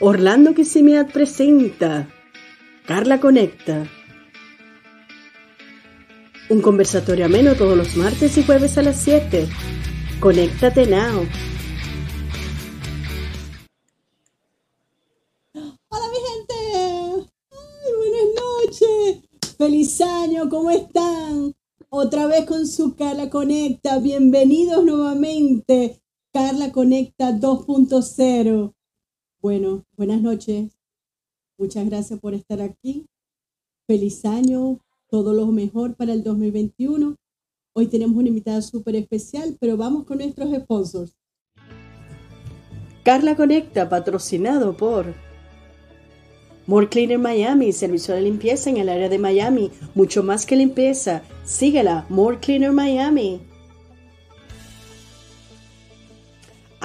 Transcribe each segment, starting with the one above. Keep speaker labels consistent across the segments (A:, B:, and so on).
A: Orlando Kissimeat presenta Carla Conecta. Un conversatorio ameno todos los martes y jueves a las 7. Conéctate now.
B: Hola mi gente. Buenas noches. Feliz año, ¿cómo están? Otra vez con su Carla Conecta. Bienvenidos nuevamente. Carla Conecta 2.0. Bueno, buenas noches. Muchas gracias por estar aquí. Feliz año, todo lo mejor para el 2021. Hoy tenemos una invitada súper especial, pero vamos con nuestros sponsors.
A: Carla Conecta, patrocinado por More Cleaner Miami, servicio de limpieza en el área de Miami, mucho más que limpieza. Síguela, More Cleaner Miami.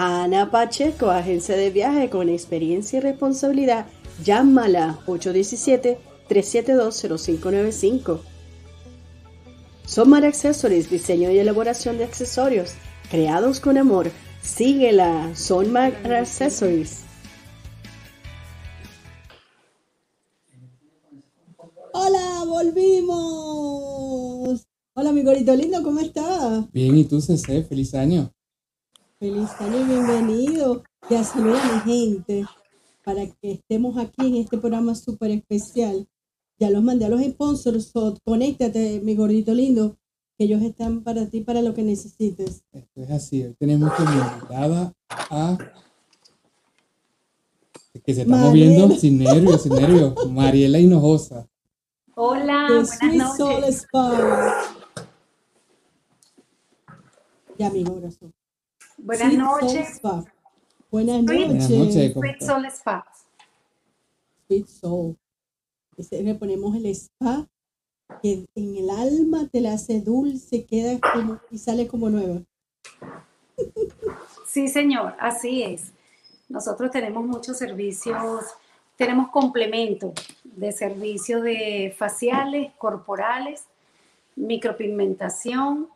A: Ana Pacheco, agencia de viaje con experiencia y responsabilidad. Llámala 817-372-0595. Somar Accessories, diseño y elaboración de accesorios creados con amor. Síguela, Sonmar Accessories.
B: Hola, volvimos. Hola, mi gorito lindo, ¿cómo estás?
C: Bien, ¿y tú, CC? Feliz año.
B: Feliz año, bienvenido. Ya saluda a mi gente para que estemos aquí en este programa súper especial. Ya los mandé a los sponsors, so, conéctate, mi gordito lindo, que ellos están para ti, para lo que necesites.
C: Esto es así. Hoy tenemos como invitada a. que se está
B: Mariela.
C: moviendo sin nervios, sin nervios. Mariela Hinojosa.
D: Hola,
B: De
D: buenas
B: Sweet
D: noches.
B: Soul Spa. Ya, mi corazón.
D: Buenas noches.
B: Buenas
D: Sweet-
B: noches.
C: Buenas noches. ¿cómo
D: Sweet? Soul Spa.
B: Sweet Soul. Ese, le ponemos el spa que en el alma te la hace dulce, queda como y sale como nueva.
D: Sí, señor, así es. Nosotros tenemos muchos servicios, tenemos complemento de servicios de faciales, corporales, micropigmentación,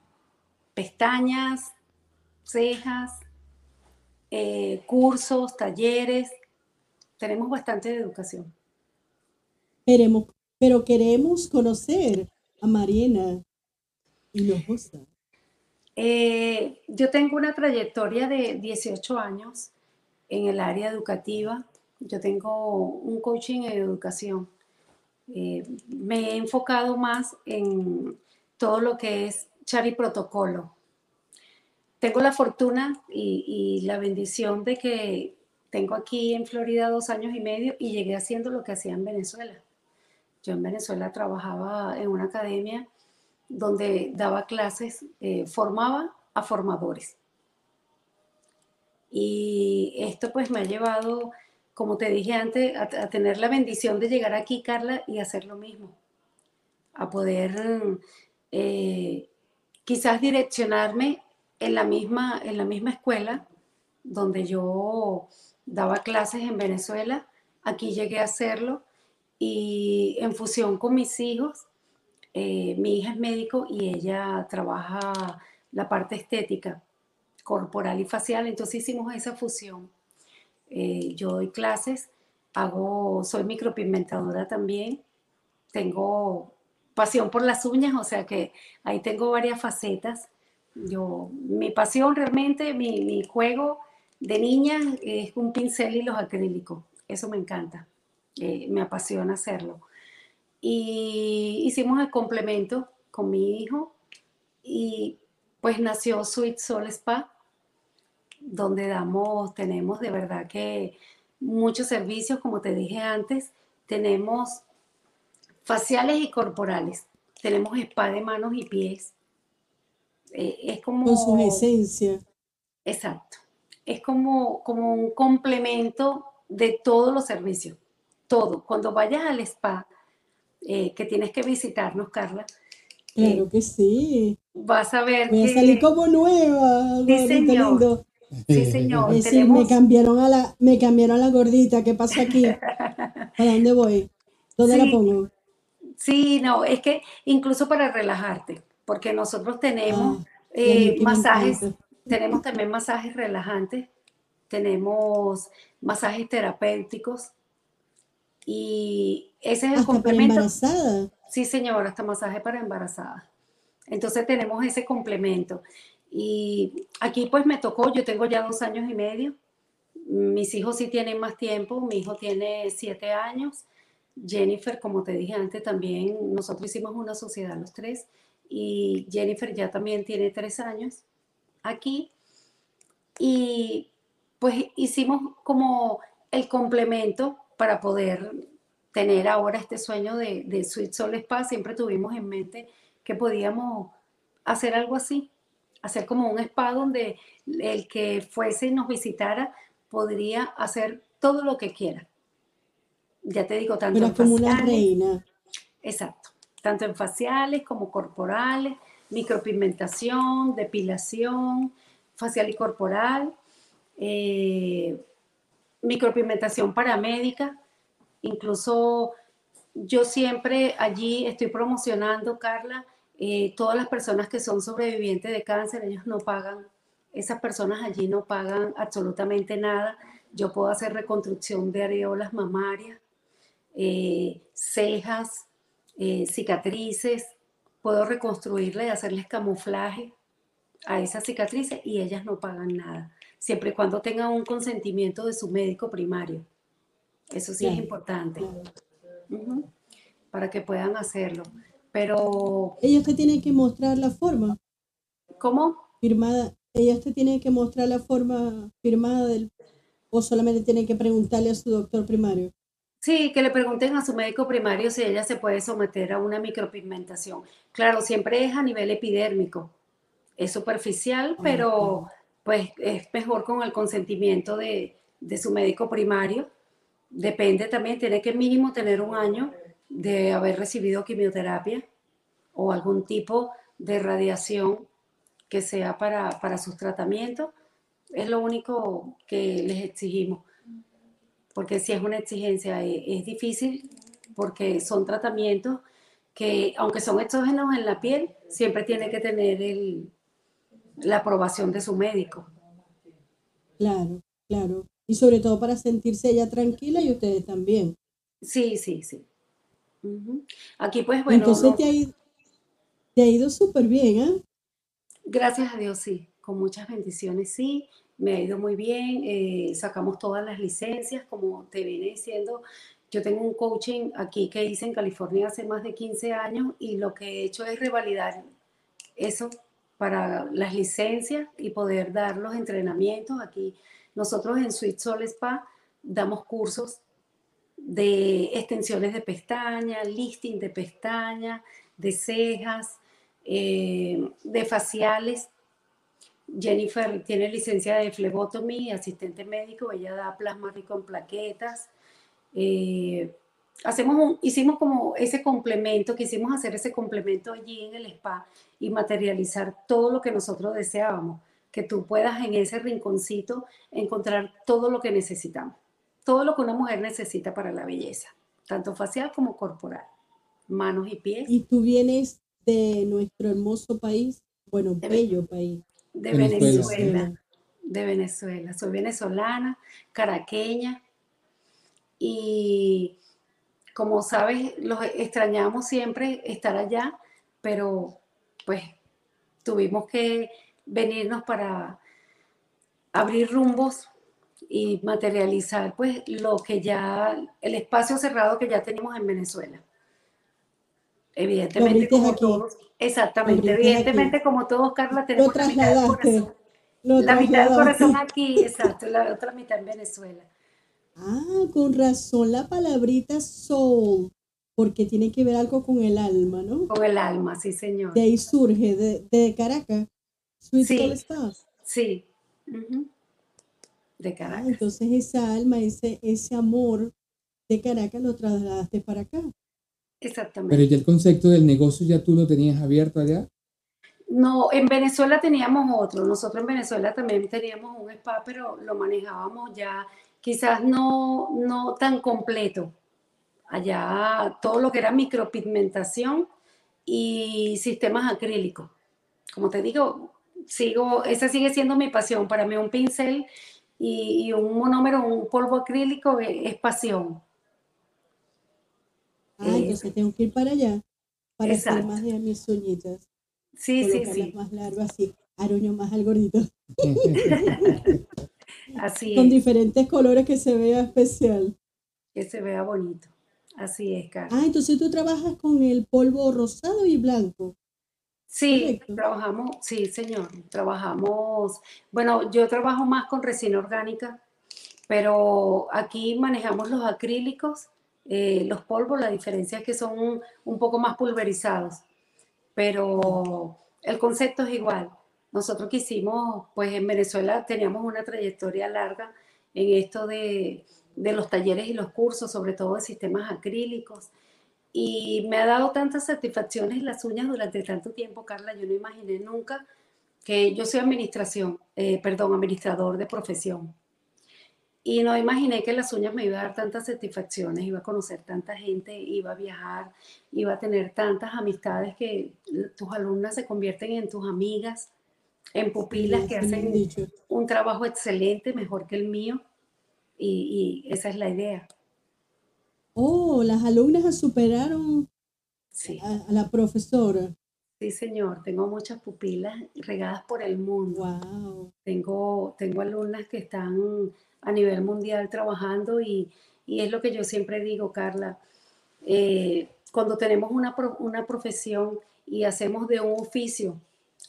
D: pestañas, cejas, eh, cursos, talleres. Tenemos bastante de educación.
B: Queremos, pero queremos conocer a Mariana Hinojosa.
D: Eh, yo tengo una trayectoria de 18 años en el área educativa. Yo tengo un coaching en educación. Eh, me he enfocado más en todo lo que es char y protocolo. Tengo la fortuna y, y la bendición de que tengo aquí en Florida dos años y medio y llegué haciendo lo que hacía en Venezuela. Yo en Venezuela trabajaba en una academia donde daba clases, eh, formaba a formadores. Y esto pues me ha llevado, como te dije antes, a, a tener la bendición de llegar aquí, Carla, y hacer lo mismo. A poder eh, quizás direccionarme en la, misma, en la misma escuela donde yo daba clases en Venezuela. Aquí llegué a hacerlo y en fusión con mis hijos, eh, mi hija es médico y ella trabaja la parte estética, corporal y facial, entonces hicimos esa fusión. Eh, yo doy clases, hago, soy micropigmentadora también, tengo pasión por las uñas, o sea que ahí tengo varias facetas. Yo, mi pasión realmente, mi, mi juego de niña es un pincel y los acrílicos, eso me encanta, eh, me apasiona hacerlo. Y hicimos el complemento con mi hijo y pues nació Sweet Soul Spa, donde damos, tenemos de verdad que muchos servicios, como te dije antes, tenemos faciales y corporales, tenemos spa de manos y pies, Eh, es como...
B: Con sus esencias.
D: Exacto. Es como, como un complemento de todos los servicios. Todo. Cuando vayas al spa, eh, que tienes que visitarnos, Carla, eh,
B: Claro que sí.
D: vas a ver
B: Voy a
D: que...
B: salir como nueva,
D: Sí, señor.
B: lindo.
D: Sí, señor. Tenemos-
B: me cambiaron a la, me cambiaron a la gordita. ¿Qué pasa aquí? ¿Para dónde voy? ¿Dónde la pongo?
D: Sí, no, es que incluso para relajarte, porque nosotros tenemos
B: Ah,
D: eh, masajes, tenemos también masajes relajantes, tenemos masajes terapéuticos y ese es el
B: Hasta para
D: complemento.
B: embarazada.
D: Sí, señora, hasta masaje para embarazadas. Entonces tenemos ese complemento. Y aquí pues me tocó, yo tengo ya dos años y medio. Mis hijos sí tienen más tiempo, mi hijo tiene siete años. Jennifer, como te dije antes, también nosotros hicimos una sociedad los tres y Jennifer ya también tiene tres años aquí. Y pues hicimos como el complemento para poder tener ahora este sueño de, de Sweet Soul Spa. Siempre tuvimos en mente que podíamos hacer algo así, hacer como un spa donde el que fuese y nos visitara podría hacer todo lo que quiera. Ya te digo, tanto
B: como una reina.
D: exacto, tanto en faciales como corporales, micropigmentación, depilación, facial y corporal, eh, micropigmentación paramédica, incluso yo siempre allí estoy promocionando, Carla, eh, todas las personas que son sobrevivientes de cáncer, ellos no pagan, esas personas allí no pagan absolutamente nada. Yo puedo hacer reconstrucción de areolas mamarias, eh, cejas, eh, cicatrices, puedo reconstruirle y hacerles camuflaje a esas cicatrices y ellas no pagan nada, siempre y cuando tengan un consentimiento de su médico primario. Eso sí es importante. para que puedan hacerlo. Pero,
B: Ellos te tienen que mostrar la forma
D: ¿cómo?
B: firmada. Ellos te tienen que mostrar la forma firmada del, o solamente tienen que preguntarle a su doctor primario.
D: Sí, que le pregunten a su médico primario si ella se puede someter a una micropigmentación. Claro, siempre es a nivel epidérmico. Es superficial, pero pues es mejor con el consentimiento de, de su médico primario. Depende también, tiene que mínimo tener un año de haber recibido quimioterapia o algún tipo de radiación que sea para, para sus tratamientos. Es lo único que les exigimos. Porque si es una exigencia, es, es difícil porque son tratamientos que, aunque son exógenos en la piel, siempre tiene que tener el, la aprobación de su médico.
B: Claro, claro. Y sobre todo para sentirse ella tranquila y ustedes también.
D: Sí, sí, sí. Aquí pues bueno,
B: Entonces
D: no-
B: te ha ido, te ha ido súper bien, ¿ah?
D: gracias a Dios sí, con muchas bendiciones sí, me ha ido muy bien, eh, sacamos todas las licencias, como te vine diciendo, yo tengo un coaching aquí que hice en California hace más de 15 años y lo que he hecho es revalidar eso para las licencias y poder dar los entrenamientos. Aquí nosotros en Sweet Soul Spa damos cursos de extensiones de pestañas, lifting de pestañas, de cejas, eh, de faciales. Jennifer tiene licencia de flebotomy, asistente médico, ella da plasma rico en plaquetas. Eh, hacemos un- hicimos como ese complemento, quisimos hacer ese complemento allí en el spa y materializar todo lo que nosotros deseábamos, que tú puedas en ese rinconcito encontrar todo lo que necesitamos, todo lo que una mujer necesita para la belleza, tanto facial como corporal, manos y pies,
B: Y tú vienes de nuestro hermoso país, bueno, bello país.
D: De
C: Venezuela.
D: Venezuela, de Venezuela. Soy venezolana, caraqueña y como sabes, los extrañamos siempre estar allá, pero pues tuvimos que venirnos para abrir rumbos y materializar pues lo que ya, el espacio cerrado que ya tenemos en Venezuela. Evidentemente, como
B: aquí.
D: todos, exactamente, evidentemente
B: aquí.
D: como todos, Carla, tenemos la mitad del corazón. La mitad del corazón aquí, exacto, la otra mitad en Venezuela.
B: Ah, con razón la palabrita soul, porque tiene que ver algo con el alma, ¿no?
D: Con el alma, sí, señor.
B: De ahí surge, de, de Caracas. Sweet
D: Sí. Sí. De
B: Ah,
D: Caracas.
B: entonces esa alma, ese, ese amor de Caracas lo trasladaste para acá.
D: Exactamente.
C: Pero ya el concepto del negocio ya tú lo tenías abierto allá.
D: No, en Venezuela teníamos otro. Nosotros en Venezuela también teníamos un spa, pero lo manejábamos ya quizás no, no tan completo. Allá todo lo que era micropigmentación y sistemas acrílicos. Como te digo, sigo, esa sigue siendo mi pasión. Para mí un pincel y, un monómero, un polvo acrílico es, pasión.
B: Ah, entonces tengo que ir para allá para hacer más de mis uñitas.
D: Sí, sí, sí.
B: más largas, así, aruño más al gordito.
D: así
B: Con diferentes colores que se vea especial.
D: Que se vea bonito. Así es, Carlos.
B: Ah, entonces tú trabajas con el polvo rosado y blanco.
D: Sí, trabajamos, sí, señor, trabajamos, bueno, yo trabajo más con resina orgánica, pero aquí manejamos los acrílicos, eh, los polvos, la diferencia es que son un, poco más pulverizados, pero el concepto es igual. Nosotros quisimos, pues en Venezuela teníamos una trayectoria larga en esto de, los talleres y los cursos, sobre todo de sistemas acrílicos. Y me ha dado tantas satisfacciones las uñas durante tanto tiempo, Carla. Yo no imaginé nunca que yo soy administración, eh, perdón, administrador de profesión. Y no imaginé que las uñas me iban a dar tantas satisfacciones, iba a conocer tanta gente, iba a viajar, iba a tener tantas amistades que tus alumnas se convierten en tus amigas, en pupilas que hacen un trabajo excelente, mejor que el mío. y esa es la idea.
B: Oh, las alumnas superaron a, la profesora.
D: Sí, señor. Tengo muchas pupilas regadas por el mundo.
B: Wow.
D: Tengo, tengo alumnas que están a nivel mundial trabajando y, es lo que yo siempre digo, Carla. Eh, cuando tenemos una, una profesión y hacemos de un oficio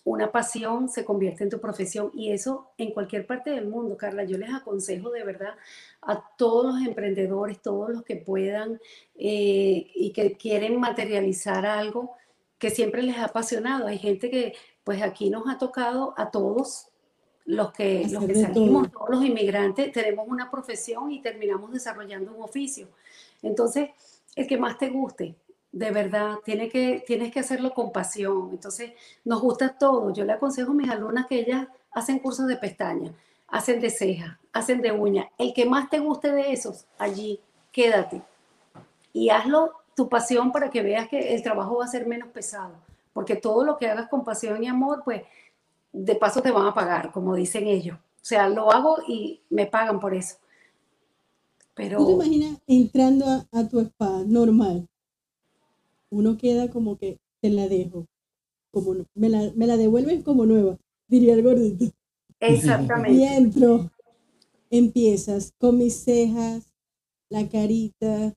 D: una pasión se convierte en tu profesión y eso en cualquier parte del mundo, Carla. Yo les aconsejo de verdad a todos los emprendedores, todos los que puedan eh, y que quieren materializar algo que siempre les ha apasionado. Hay gente que, pues aquí nos ha tocado a todos, los que, los que salimos, todos los inmigrantes, tenemos una profesión y terminamos desarrollando un oficio. Entonces, el que más te guste, de verdad, tiene que, tienes que hacerlo con pasión. Entonces, nos gusta todo. Yo le aconsejo a mis alumnas que ellas hacen cursos de pestañas, hacen de cejas, hacen de uñas. El que más te guste de esos, allí, quédate. Y hazlo tu pasión para que veas que el trabajo va a ser menos pesado. Porque todo lo que hagas con pasión y amor, pues de paso te van a pagar, como dicen ellos. O sea, lo hago y me pagan por eso. Pero...
B: ¿Tú te imaginas entrando a, a tu spa normal? uno queda como que te la dejo, como me la, me la devuelves como nueva, diría el gordito.
D: Exactamente.
B: Y entro, empiezas con mis cejas, la carita,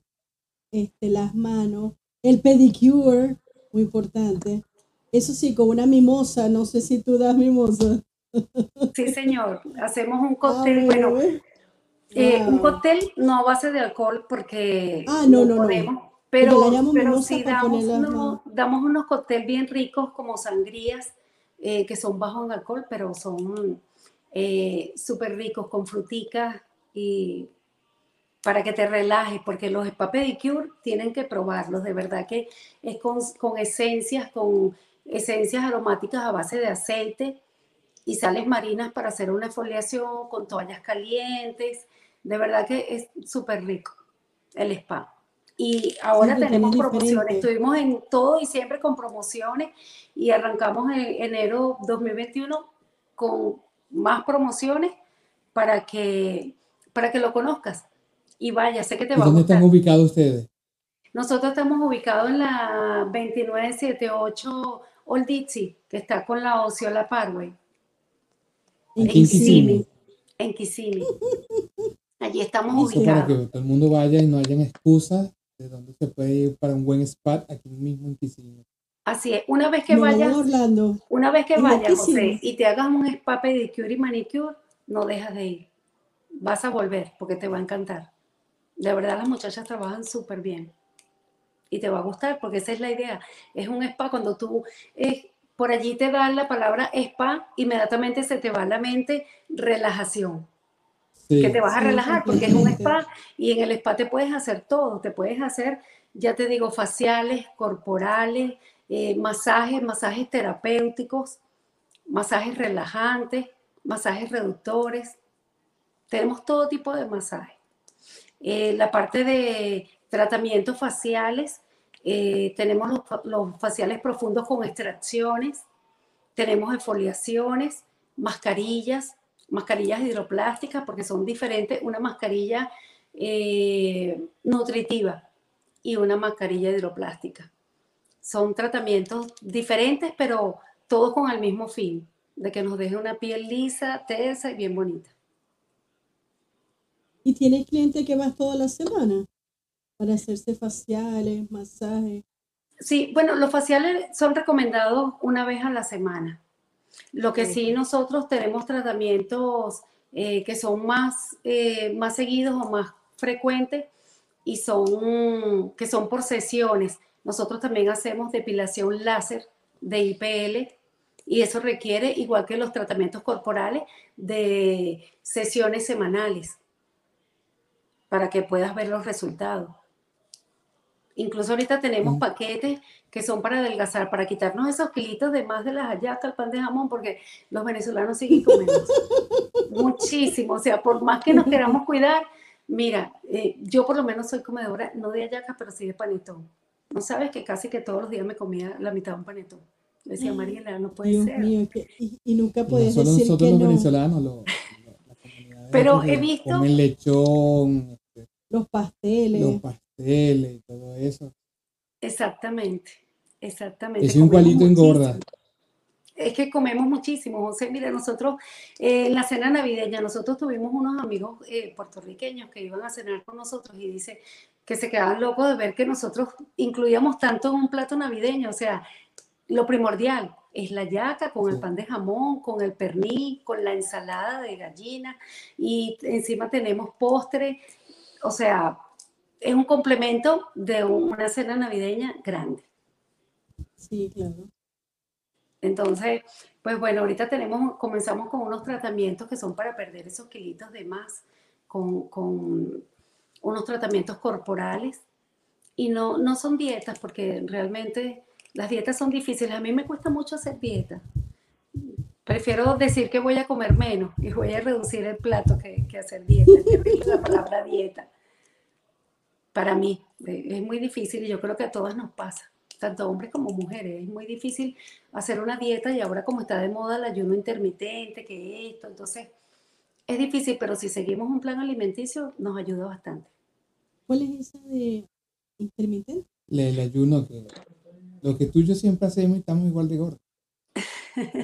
B: este, las manos, el pedicure, muy importante. Eso sí, con una mimosa, no sé si tú das mimosa.
D: Sí, señor. Hacemos un ah, cóctel, bueno, eh, un cóctel no a base de alcohol porque
B: ah, no, no, no.
D: Pero, pero sí damos, unos, damos unos cócteles bien ricos como sangrías, eh, que son bajos en alcohol, pero son eh, súper ricos con fruticas y para que te relajes, porque los spa pedicure tienen que probarlos, de verdad que es con, con esencias, con esencias aromáticas a base de aceite y sales marinas para hacer una exfoliación con toallas calientes, de verdad que es súper rico el spa. Y ahora tenemos promociones. Estuvimos en todo y siempre con promociones y arrancamos en enero 2021 con más promociones para que, para que lo conozcas. Y vaya, sé que te va a
C: gustar. ¿Dónde están ubicados ustedes?
D: Nosotros estamos ubicados en la 2978 Old Dixie, que está con la Ociola Parkway.
C: En Kissimmee.
D: En Kissimmee. Allí estamos ubicados.
C: Para que todo el mundo vaya y no hayan excusas de dónde se puede ir para un buen spot aquí mismo en Kissimmee.
D: Así es, una vez que vayas, una vez que vayas, José, y te hagas un spa pedicure y manicure, no dejas de ir. Vas a volver porque te va a encantar. De verdad las muchachas trabajan súper bien. Y te va a gustar porque esa es la idea. Es un spa cuando tú por allí te dan la palabra spa, inmediatamente se te va a la mente relajación que te vas a relajar porque es un spa y en el spa te puedes hacer todo, te puedes hacer, ya te digo, faciales, corporales, eh, masajes, masajes terapéuticos, masajes relajantes, masajes reductores. Tenemos todo tipo de masajes. Eh, la parte de tratamientos faciales, eh, tenemos los, faciales profundos con extracciones, tenemos exfoliaciones, mascarillas, mascarillas hidroplásticas porque son diferentes, una mascarilla eh, nutritiva y una mascarilla hidroplástica. Son tratamientos diferentes, pero todos con el mismo fin, de que nos deje una piel lisa, tersa y bien bonita.
B: ¿Y tienes clientes que vas toda la semana para hacerse faciales, masajes?
D: Sí, bueno, los faciales son recomendados una vez a la semana. Lo que sí nosotros tenemos tratamientos eh, que son más, eh, más seguidos o más frecuentes y son que son por sesiones. Nosotros también hacemos depilación láser de IPL y eso requiere, igual que los tratamientos corporales, de sesiones semanales para que puedas ver los resultados. Incluso ahorita tenemos paquetes que son para adelgazar, para quitarnos esos kilitos de más de las hallacas, el pan de jamón, porque los venezolanos siguen comiendo muchísimo. O sea, por más que nos queramos cuidar, mira, eh, yo por lo menos soy comedora, no de hallacas, pero sí de panetón. No sabes que casi que todos los días me comía la mitad de un panetón. decía, Mariela, no puede ser.
B: y, nunca puedes decir
C: nosotros
B: que
C: los
B: no.
C: venezolanos, los,
D: pero he visto...
C: Comen lechón. Este,
B: los pasteles.
C: Los pasteles y todo eso.
D: Exactamente, exactamente.
C: Es un palito engorda.
D: Es que comemos muchísimo, José. Mire, nosotros eh, en la cena navideña, nosotros tuvimos unos amigos eh, puertorriqueños que iban a cenar con nosotros y dice que se quedaban locos de ver que nosotros incluíamos tanto en un plato navideño. O sea, lo primordial es la yaca con el pan de jamón, con el pernil, con la ensalada de gallina y encima tenemos postre. O sea, es un complemento de una cena navideña grande.
B: Sí, claro.
D: Entonces, pues bueno, ahorita tenemos, comenzamos con unos tratamientos que son para perder esos kilitos de más, con, con unos tratamientos corporales. Y no, no son dietas, porque realmente las dietas son difíciles. A mí me cuesta mucho hacer dieta. Prefiero decir que voy a comer menos y voy a reducir el plato que, que hacer dieta. la palabra dieta. Para mí es muy difícil y yo creo que a todas nos pasa tanto hombres como mujeres. Es muy difícil hacer una dieta y ahora como está de moda el ayuno intermitente, que esto, entonces es difícil, pero si seguimos un plan alimenticio nos ayuda bastante.
B: ¿Cuál es esa de intermitente?
C: El, ayuno, que lo que tú y yo siempre hacemos y estamos igual de gordos.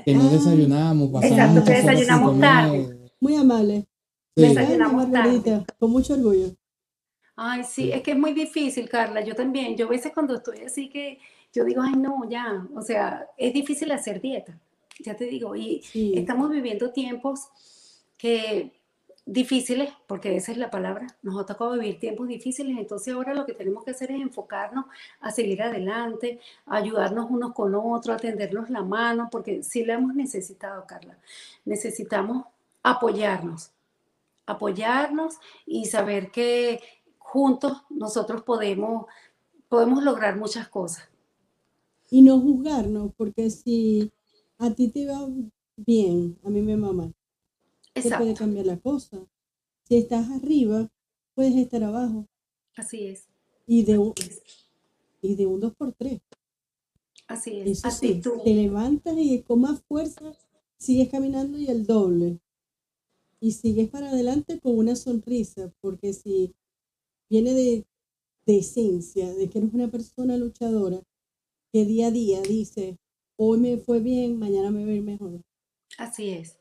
C: Que no
B: Ah.
C: desayunamos, pasamos
D: Exacto,
C: muchas horas
D: desayunamos tarde.
B: Muy amable.
C: Sí.
D: Desayunamos
B: Margarita, con mucho orgullo.
D: Ay, sí, es que es muy difícil, Carla. Yo también. Yo a veces cuando estoy así que yo digo, ay, no, ya. O sea, es difícil hacer dieta. Ya te digo. Y
B: Sí.
D: estamos viviendo tiempos que difíciles, porque esa es la palabra, nos ha tocado vivir tiempos difíciles, entonces ahora lo que tenemos que hacer es enfocarnos a seguir adelante, a ayudarnos unos con otros, a tendernos la mano, porque sí la hemos necesitado, Carla. Necesitamos apoyarnos, apoyarnos y saber que juntos nosotros podemos, podemos lograr muchas cosas.
B: Y no juzgarnos, porque si a ti te va bien, a mí me va mal. Se puede
D: Exacto,
B: cambiar la cosa. Si estás arriba, puedes estar abajo.
D: así es.
B: Y de un, y de un dos por tres.
D: Así es.
B: Eso sí, te levantas y con más fuerza sigues caminando y el doble. Y sigues para adelante con una sonrisa, porque si viene de, de esencia, de que eres una persona luchadora, que día a día dice, hoy me fue bien, mañana me va a ir mejor.
D: Así es,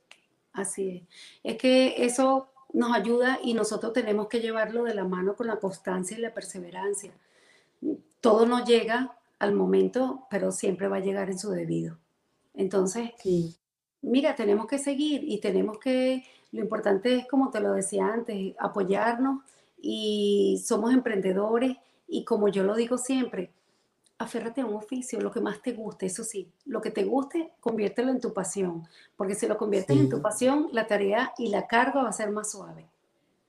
D: así es. Es que eso nos ayuda y nosotros tenemos que llevarlo de la mano con la constancia y la perseverancia. Todo no llega al momento, pero siempre va a llegar en su debido. Entonces,
B: Sí,
D: mira, tenemos que seguir y tenemos que, lo importante es, como te lo decía antes, apoyarnos y somos emprendedores y como yo lo digo siempre, aférrate a un oficio, lo que más te guste, eso sí, lo que te guste, conviértelo en tu pasión, porque si lo conviertes en tu
C: Sí.
D: pasión, la tarea y la carga va a ser más suave.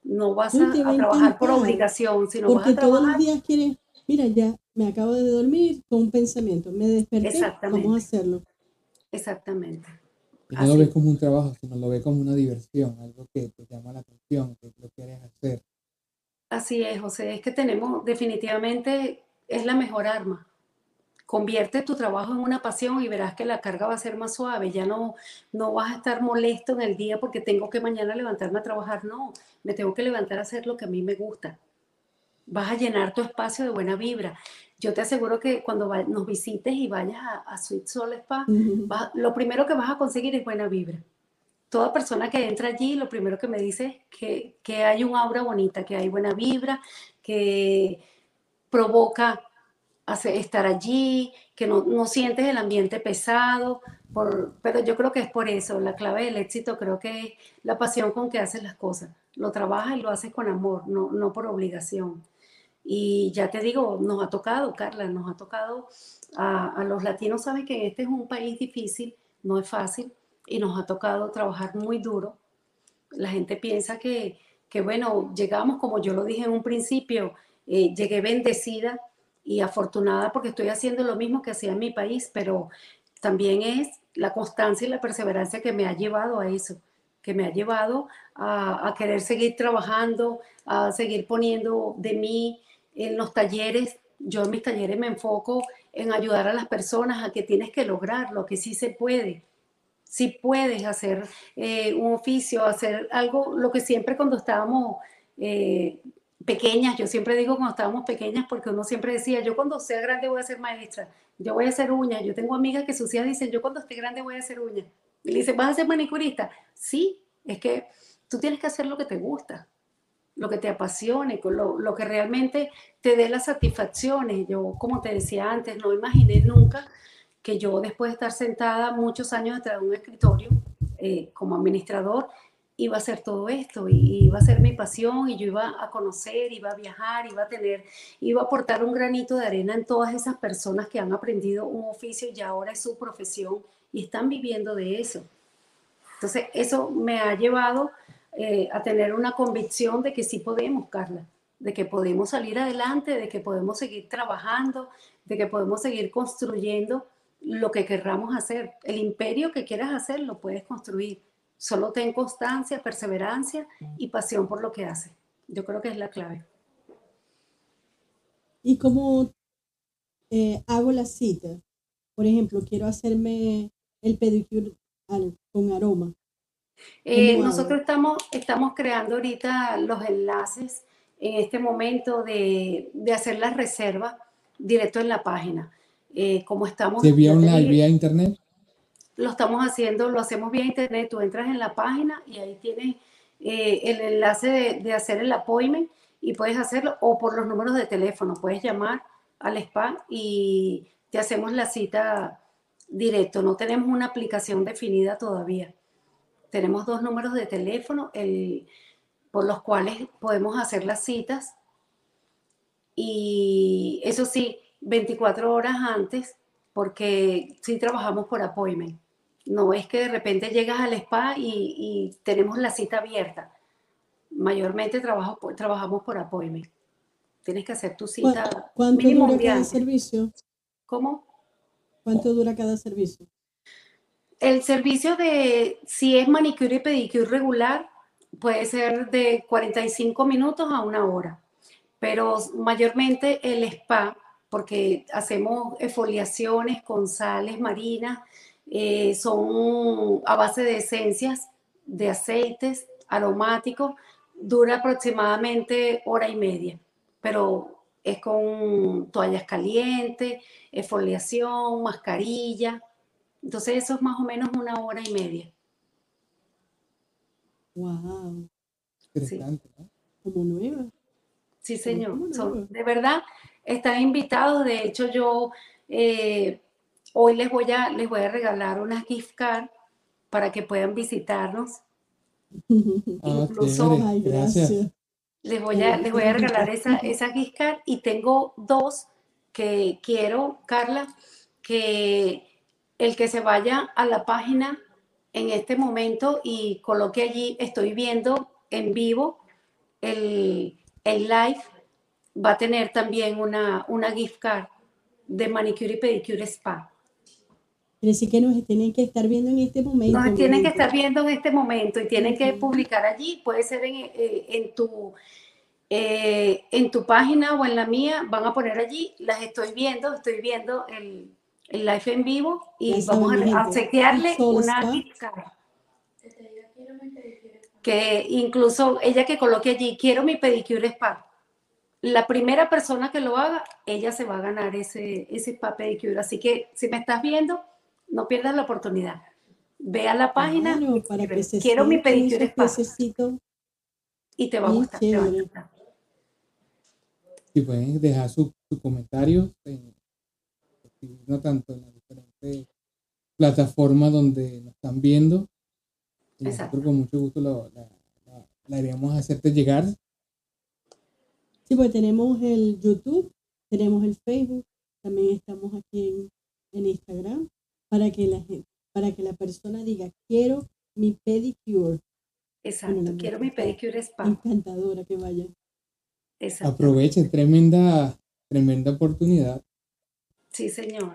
D: No vas a,
B: te va
D: a
B: a
D: trabajar por obligación, sino vas
B: porque
D: a
B: todos los
D: trabajar.
B: días quieres, mira, ya me acabo de dormir con un pensamiento, me desperté, vamos
D: Exactamente.
B: a hacerlo.
D: Exactamente.
C: Y no lo ves como un trabajo, sino lo ves como una diversión, algo que te llama la atención, que lo quieres hacer.
D: Así es, José, es que tenemos definitivamente, es la mejor arma, convierte tu trabajo en una pasión y verás que la carga va a ser más suave. Ya no, no vas a estar molesto en el día porque tengo que mañana levantarme a trabajar. No, me tengo que levantar a hacer lo que a mí me gusta. Vas a llenar tu espacio de buena vibra. Yo te aseguro que cuando nos visites y vayas a, Sweet Soul Spa, lo primero que vas a conseguir es buena vibra. Toda persona que entra allí, lo primero que me dice es que, que hay un aura bonita, que hay buena vibra, que provoca estar allí, que no, no, sientes el ambiente pesado, por, pero yo creo que es por eso, la clave del éxito creo que es la pasión con que haces las cosas, lo trabajas y lo haces con amor, no, no por obligación. Y ya te digo, nos ha tocado, Carla, nos ha tocado a, a los latinos, saben que este es un país difícil, no es fácil, y nos ha tocado trabajar muy duro. La gente piensa que, que bueno, llegamos, como yo lo dije en un principio, eh, llegué bendecida y afortunada porque estoy haciendo lo mismo que hacía mi país, pero también es la constancia y la perseverancia que me ha llevado a eso, que me ha llevado a, querer seguir trabajando, a seguir poniendo de mí en los talleres. Yo en mis talleres me enfoco en ayudar a las personas a que tienes que lograrlo, que sí se puede. Si puedes hacer eh, un oficio, hacer algo, lo que siempre cuando estábamos eh, pequeñas, yo siempre digo cuando estábamos pequeñas, porque uno siempre decía, yo cuando sea grande voy a ser maestra, yo voy a hacer uñas, yo tengo amigas que sus hijas dicen, yo cuando esté grande voy a hacer uñas. Y le dicen, ¿vas a ser manicurista? Sí, es que tú tienes que hacer lo que te gusta, lo que te apasione, lo, lo que realmente te dé las satisfacciones. Yo, como te decía antes, no imaginé nunca que yo después de estar sentada muchos años detrás de un escritorio eh, como administrador, iba a ser todo esto y iba a ser mi pasión y yo iba a conocer, iba a viajar, iba a tener, iba a aportar un granito de arena en todas esas personas que han aprendido un oficio y ahora es su profesión y están viviendo de eso. Entonces, eso me ha llevado eh, a tener una convicción de que sí podemos, Carla, de que podemos salir adelante, de que podemos seguir trabajando, de que podemos seguir construyendo lo que querramos hacer. El imperio que quieras hacer lo puedes construir Solo ten constancia, perseverancia y pasión por lo que hace. Yo creo que es la clave.
B: ¿Y cómo eh, hago la cita? Por ejemplo, quiero hacerme el pedicure con aroma.
D: Eh, nosotros estamos, estamos creando ahorita los enlaces en este momento de, hacer la reserva directo en la página. Eh, como estamos...
C: ¿Se vía online, vía internet?
D: lo estamos haciendo, lo hacemos vía internet, tú entras en la página y ahí tienes eh, el enlace de, hacer el appointment y puedes hacerlo o por los números de teléfono, puedes llamar al spa y te hacemos la cita directo, no tenemos una aplicación definida todavía. Tenemos dos números de teléfono el, por los cuales podemos hacer las citas y eso sí, 24 horas antes porque sí trabajamos por appointment. No es que de repente llegas al spa y, tenemos la cita abierta. Mayormente trabajo trabajamos por appointment. Tienes que hacer tu cita.
B: ¿Cuánto dura cada servicio?
D: ¿Cómo?
B: ¿Cuánto dura cada servicio?
D: El servicio de, si es manicure y pedicure regular, puede ser de 45 minutos a una hora. Pero mayormente el spa, porque hacemos exfoliaciones con sales marinas, eh, son a base de esencias, de aceites aromáticos, dura aproximadamente hora y media, pero es con toallas calientes, exfoliación, mascarilla. Entonces eso es más o menos una hora y media.
B: Wow.
C: Interesante,
B: Como nueva.
D: Sí, señor. de verdad, están invitados. De hecho, yo eh, Hoy les voy a, les voy a regalar una gift card para que puedan visitarnos.
C: Ah, Incluso
D: les voy a, les voy a regalar esa, esa gift card. Y tengo dos que quiero, Carla, que el que se vaya a la página en este momento y coloque allí, estoy viendo en vivo el, el live, va a tener también una, una gift card de manicure y pedicure spa.
B: Quiere decir que nos tienen que estar viendo en este momento.
D: Nos tienen que estar viendo en este momento y tienen que publicar allí. Puede ser en, eh, en tu eh, en tu página o en la mía van a poner allí, las estoy viendo, estoy viendo el, el live en vivo y
B: Ya
D: vamos a, a chequearle una gift card. Que incluso ella que coloque allí, quiero mi pedicure spa. La primera persona que lo haga, ella se va a ganar ese, ese spa pedicure. Así que si me estás viendo, no pierdas la oportunidad. Ve a la página,
B: Claro,
D: y
B: para
D: escribe,
B: que se
D: quiero mi pedicure
B: piececitos.
D: y te va a gustar. te va a
B: chévere.
D: encantar.
C: Si pueden dejar sus su comentarios, en, no tanto en las diferentes plataformas donde nos están viendo. Y
D: Exacto.
C: nosotros con mucho gusto lo- la, la- la a hacerte llegar.
B: Sí, pues tenemos el YouTube, tenemos el Facebook, también estamos aquí en, en Instagram para que la gente, para que la persona diga quiero mi pedicure.
D: Exacto.
B: Bueno,
D: Quiero mi pedicure spa.
B: Encantadora que vaya.
D: Exacto.
C: Aprovechen, tremenda, tremenda oportunidad.
D: Sí, señor.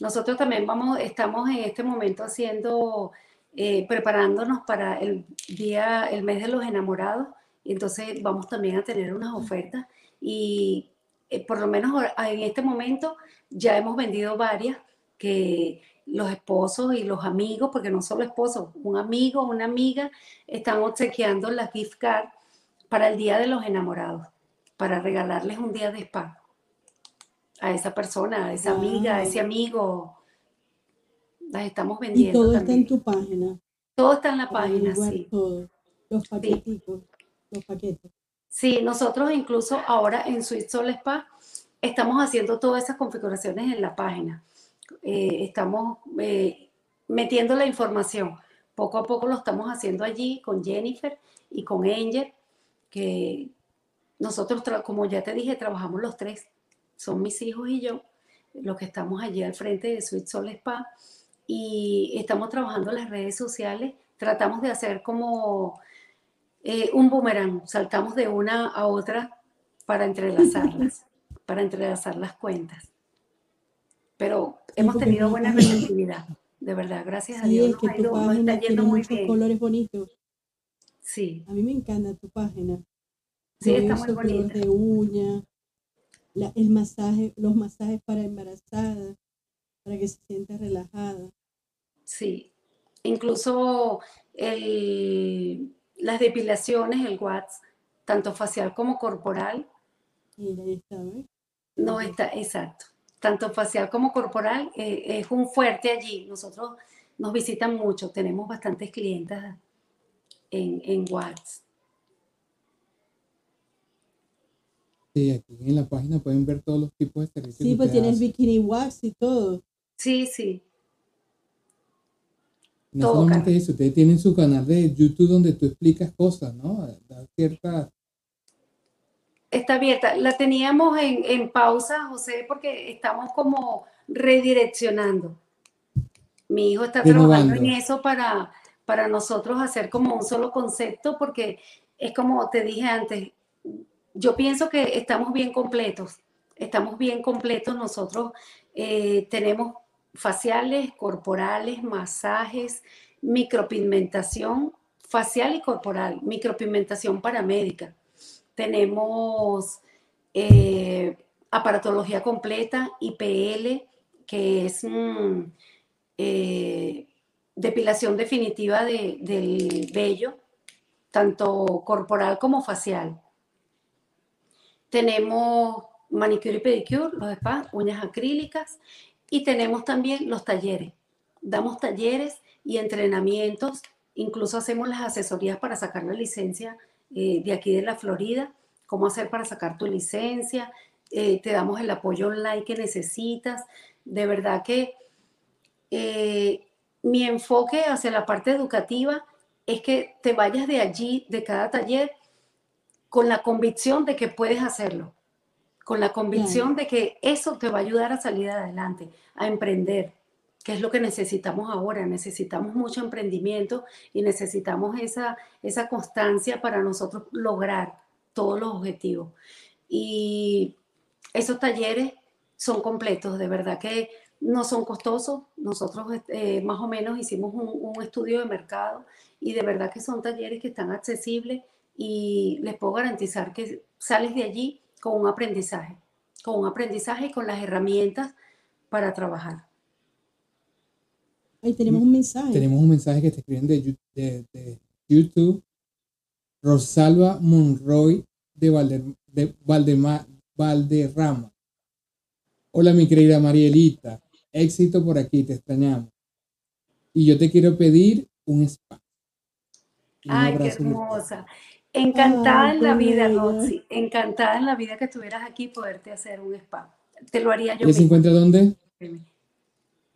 D: Nosotros también vamos, estamos en este momento haciendo, eh, preparándonos para el día, el mes de los enamorados, y entonces vamos también a tener unas ofertas y eh, por lo menos en este momento ya hemos vendido varias que los esposos y los amigos, porque no solo esposos, un amigo, una amiga, están obsequiando la gift card para el día de los enamorados, para regalarles un día de spa a esa persona, a esa amiga, a ese amigo. Las estamos
B: Y
D: vendiendo
B: todo está en tu página.
D: Todo está en la página, sí.
B: todo. Los paqueticos, los paquetes.
D: Sí, nosotros incluso ahora en Sweet Soul Spa estamos haciendo todas esas configuraciones en la página. Eh, estamos eh, metiendo la información. Poco a poco lo estamos haciendo allí con Jennifer y con Angel, que nosotros, como ya te dije, trabajamos los tres. Son mis hijos y yo, los que estamos allí al frente de Sweet Soul Spa. Y estamos trabajando las redes sociales. Tratamos de hacer como eh, un boomerang, saltamos de una a otra para entrelazarlas, para entrelazar las cuentas. Pero hemos tenido buena receptividad, de verdad, gracias a
B: Sí,
D: Dios.
B: es
D: Nos,
B: que tu
D: ido- nos está yendo muy bien.
B: colores bonitos.
D: Sí,
B: A mí me encanta tu página.
D: sí,
B: Yo
D: está muy bonita.
B: de uña, la- el masaje, los masajes para embarazadas, para que se sienta relajada.
D: Sí, incluso el- las depilaciones, el wax, tanto facial como corporal,
B: Mira, ahí está,
D: no está exacto. Tanto facial como corporal eh, es un fuerte allí. Nosotros nos visitan mucho, tenemos bastantes clientas en, en Watts.
C: Sí, aquí en la página pueden ver todos los tipos de servicios.
B: Sí, pues tienes bikini wax y todo.
D: Sí, sí,
C: No
D: todo,
C: solamente
D: Carlos.
C: eso, ustedes tienen su canal de YouTube donde tú explicas cosas, ¿no? Da cierta,
D: está abierta. La teníamos en, en pausa, José, porque estamos como redireccionando. Mi hijo está trabajando en eso para, para nosotros hacer como un solo concepto, porque es como te dije antes, yo pienso que estamos bien completos, estamos bien completos nosotros. eh, tenemos faciales, corporales, masajes, micropigmentación facial y corporal, micropigmentación paramédica. Tenemos eh, aparatología completa, IPL, que es mm, eh, depilación definitiva de- del vello, tanto corporal como facial. Tenemos manicure y pedicure, los spas, uñas acrílicas y tenemos también los talleres. Damos talleres y entrenamientos, incluso hacemos las asesorías para sacar la licencia eh, de aquí de la Florida, cómo hacer para sacar tu licencia, eh, te damos el apoyo online que necesitas. De verdad que eh, mi enfoque hacia la parte educativa es que te vayas de allí, de cada taller, con la convicción de que puedes hacerlo, con la convicción de que eso te va a ayudar a salir adelante, a emprender, que es lo que necesitamos ahora. Necesitamos mucho emprendimiento y necesitamos esa, esa constancia para nosotros lograr todos los objetivos. Y esos talleres son completos, de verdad que no son costosos. Nosotros eh, más o menos hicimos un, un estudio de mercado y de verdad que son talleres que están accesibles y les puedo garantizar que sales de allí con un aprendizaje, con un aprendizaje y con las herramientas para trabajar.
B: Ahí tenemos un mensaje.
C: Tenemos un mensaje que te escriben de, de, YouTube. Rosalba Monroy de, Valder, de Valderrama. Hola mi querida Marielita, éxito por aquí, te extrañamos. Y yo te quiero pedir un spa.
D: Ay, qué hermosa. Encantada en la vida, Roxy. Encantada en la vida que estuvieras aquí poderte hacer un spa. Te lo haría yo.
C: ¿Ella se encuentra dónde?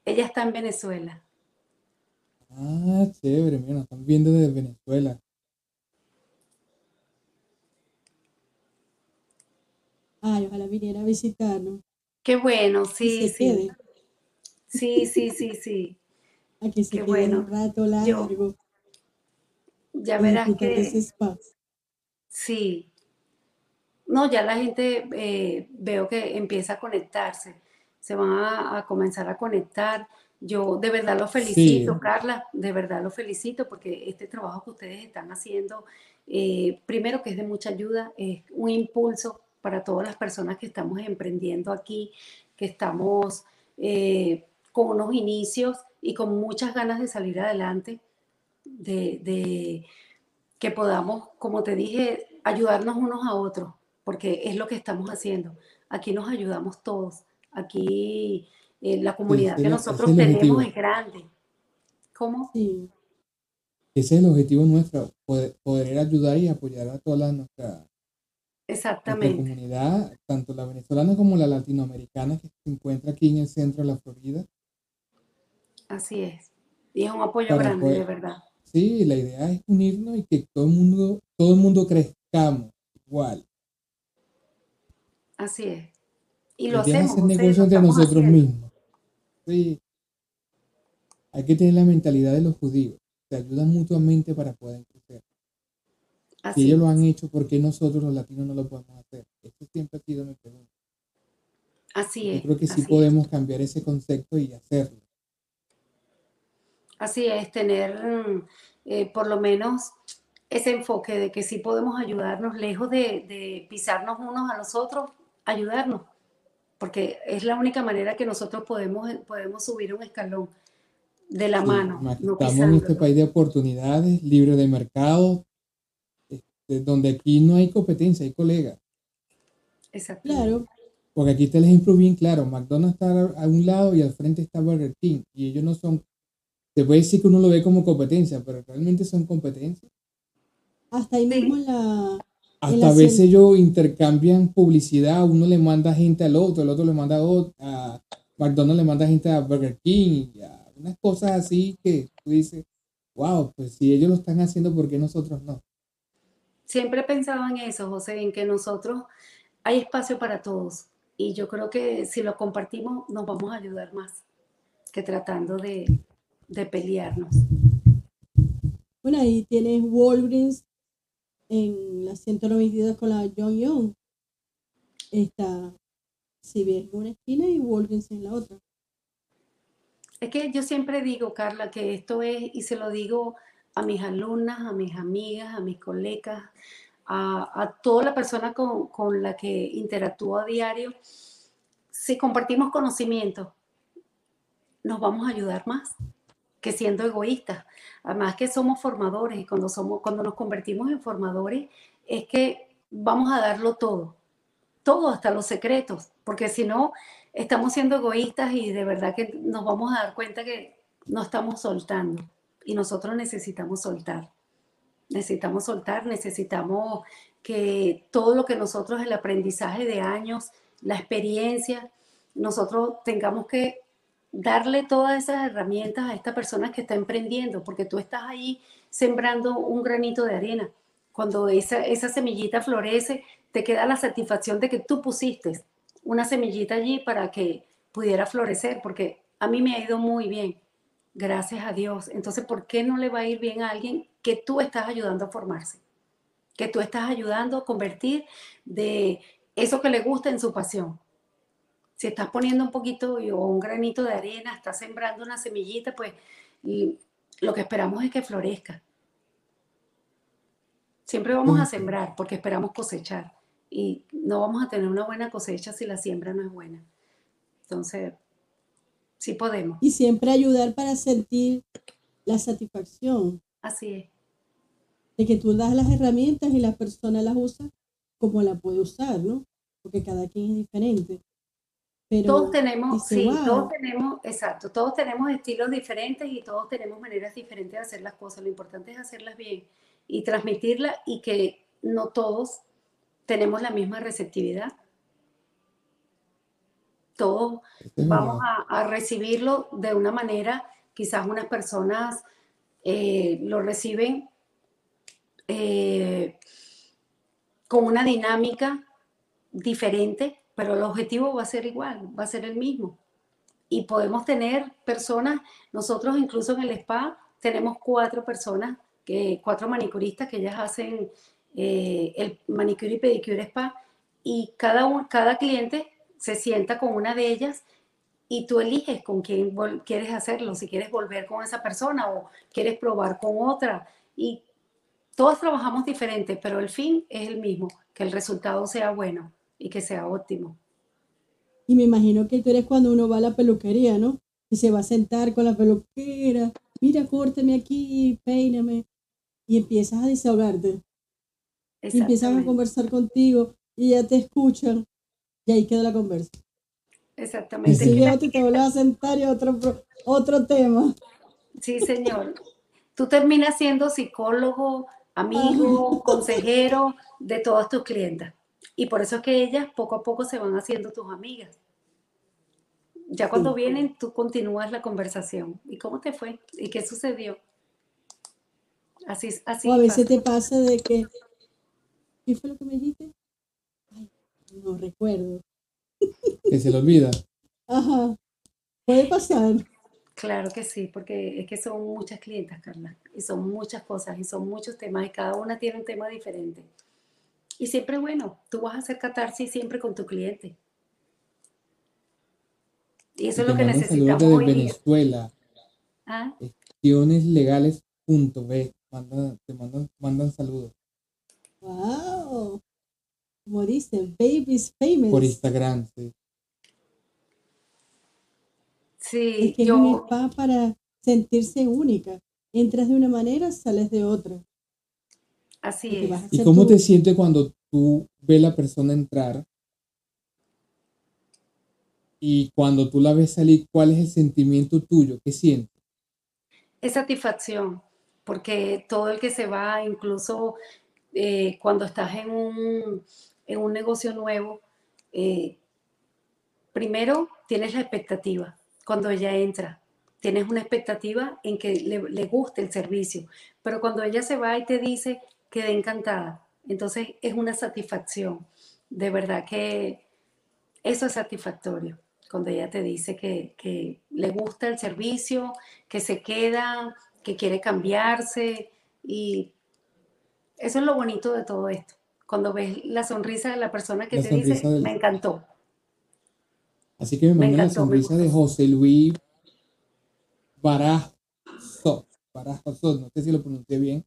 D: Ella está en Venezuela.
C: Ah, chévere, mira, nos están viendo desde Venezuela.
B: Ay, ojalá viniera a visitarnos.
D: Qué bueno, sí, sí. Sí, sí, sí, sí.
B: Aquí se Qué bueno. un rato largo.
D: ya verás que... Sí. No, ya la gente eh, veo que empieza a conectarse. Se van a, comenzar a conectar. Yo de verdad lo felicito, Carla, de verdad lo felicito porque este trabajo que ustedes están haciendo, eh, primero que es de mucha ayuda, es un impulso para todas las personas que estamos emprendiendo aquí, que estamos eh, con unos inicios y con muchas ganas de salir adelante, de, que podamos, como te dije, ayudarnos unos a otros, porque es lo que estamos haciendo. Aquí nos ayudamos todos. Aquí eh, la comunidad que nosotros tenemos es grande. ¿Cómo?
C: Sí. Ese es el objetivo nuestro, poder, ayudar y apoyar a toda nuestra,
D: Exactamente.
C: comunidad, tanto la venezolana como la latinoamericana que se encuentra aquí en el centro de la Florida.
D: Así es. Y es un apoyo grande, de verdad.
C: Sí, la idea es unirnos y que todo el mundo, todo el mundo crezcamos igual.
D: Así es. Y lo hacemos.
C: hacer negocios entre nosotros mismos. Sí. Hay que tener la mentalidad de los judíos. Se ayudan mutuamente para poder crecer. Si ellos lo han hecho, ¿por qué nosotros los latinos no lo podemos hacer? Esto siempre ha sido mi pregunta.
D: Así es.
C: Yo creo que sí podemos cambiar ese concepto y hacerlo.
D: Así es, tener eh, por lo menos ese enfoque de que sí podemos ayudarnos, lejos de, pisarnos unos a los otros, ayudarnos, porque es la única manera que nosotros podemos, podemos subir un escalón de la mano.
C: estamos en este país de oportunidades, libre de mercado, este, donde aquí no hay competencia, hay colegas.
D: Exacto.
B: Claro.
C: Porque aquí está el ejemplo bien claro, McDonald's está a un lado y al frente está Burger King, y ellos no son se puede decir que uno lo ve como competencia, pero realmente son competencias.
B: Hasta ahí mismo en la...
C: Hasta a veces ellos intercambian publicidad, uno le manda gente al otro, el otro le manda a, otro, a McDonald's le manda gente a Burger King, y unas cosas así que tú dices, wow, pues si ellos lo están haciendo, ¿por qué nosotros no?
D: Siempre he pensado en eso, José, en que nosotros hay espacio para todos y yo creo que si lo compartimos nos vamos a ayudar más que tratando de, de pelearnos.
B: Bueno, ahí tienes Walgreens en la 192 con la John Young. Está si bien en una esquina y Walgreens en la otra.
D: Es que yo siempre digo, Carla, que esto es, y se lo digo a mis alumnas, a mis amigas, a mis colegas, a, a toda la persona con, con la que interactúo a diario, si compartimos conocimiento, nos vamos a ayudar más que siendo egoístas. Además que somos formadores y cuando, somos, cuando nos convertimos en formadores es que vamos a darlo todo, todo hasta los secretos, porque si no, estamos siendo egoístas y de verdad que nos vamos a dar cuenta que no estamos soltando y nosotros necesitamos soltar. Necesitamos soltar, necesitamos que todo lo que nosotros, el aprendizaje de años, la experiencia, nosotros tengamos que darle todas esas herramientas a esta persona que está emprendiendo, porque tú estás ahí sembrando un granito de arena. Cuando esa, semillita florece, te queda la satisfacción de que tú pusiste una semillita allí para que pudiera florecer, porque a mí me ha ido muy bien, gracias a Dios. Entonces, ¿por qué no le va a ir bien a alguien que tú estás ayudando a formarse? Que tú estás ayudando a convertir de eso que le gusta en su pasión si estás poniendo un poquito o un granito de arena, estás sembrando una semillita, pues lo que esperamos es que florezca. Siempre vamos a sembrar porque esperamos cosechar y no vamos a tener una buena cosecha si la siembra no es buena. Entonces, sí podemos.
B: Y siempre ayudar para sentir la satisfacción.
D: Así es.
B: De que tú das las herramientas y la persona las usa como la puede usar, ¿no? Porque cada quien es diferente.
D: Pero todos tenemos, sí, todos tenemos, exacto, todos tenemos estilos diferentes y todos tenemos maneras diferentes de hacer las cosas. Lo importante es hacerlas bien y transmitirlas y que no todos tenemos la misma receptividad. Todos vamos a, recibirlo de una manera, quizás unas personas eh, lo reciben eh, con una dinámica diferente, pero el objetivo va a ser igual, va a ser el mismo. Y podemos tener personas, nosotros incluso en el spa tenemos cuatro personas, cuatro manicuristas que ellas hacen eh, el manicure y pedicure spa y cada, cada cliente se sienta con una de ellas y tú eliges con quién quieres hacerlo, si quieres volver con esa persona o quieres probar con otra. Y todos trabajamos diferente, pero el fin es el mismo, que el resultado sea bueno y que sea óptimo.
B: Y me imagino que tú eres cuando uno va a la peluquería, ¿no? Y se va a sentar con la peluquera, mira, córtame aquí, peíname, y empiezas a desahogarte empiezan a conversar contigo y ya te escuchan y ahí queda la conversa.
D: Exactamente. Y
B: y te vuelves a sentar y otro, otro tema.
D: Sí, señor. Tú terminas siendo psicólogo, amigo, consejero de todas tus clientas. Y por eso es que ellas poco a poco se van haciendo tus amigas. Ya cuando vienen, tú continúas la conversación. ¿Y cómo te fue? ¿Y qué sucedió? Así, así.
B: O a veces te pasa de que ¿Qué fue lo que me dijiste? Ay, no recuerdo.
C: Que se lo olvida.
B: Ajá. Puede pasar.
D: Claro que sí, porque es que son muchas clientas, Carla, y son muchas cosas, y son muchos temas, y cada una tiene un tema diferente. Y siempre, bueno, tú vas a hacer catarsis siempre con tu cliente. Y eso es lo que necesitamos
C: hoy de Venezuela. ¿Ah? Gestioneslegales.b. Mandan, te mandan, mandan saludos.
B: Wow. Como dicen, baby's famous.
C: Por Instagram, sí.
D: Sí,
B: es que es un spa para sentirse única. Entras de una manera, sales de otra.
D: Así es.
C: ¿Y cómo te sientes cuando tú ves la persona entrar? Y cuando tú la ves salir, ¿cuál es el sentimiento tuyo? ¿Qué sientes?
D: Es satisfacción, porque todo el que se va, incluso eh, cuando estás en un, en un negocio nuevo, eh, primero tienes la expectativa. Cuando ella entra, tienes una expectativa en que le, le guste el servicio, pero cuando ella se va y te dice, quedé encantada, entonces es una satisfacción. De verdad que eso es satisfactorio cuando ella te dice que, que, le gusta el servicio, que se queda, que quiere cambiarse y eso es lo bonito de todo esto. Cuando ves la sonrisa de la persona que te dice, me encantó.
C: Así que me, manda la sonrisa de José Luis Barajo, Barajo, no sé si lo pronuncié bien,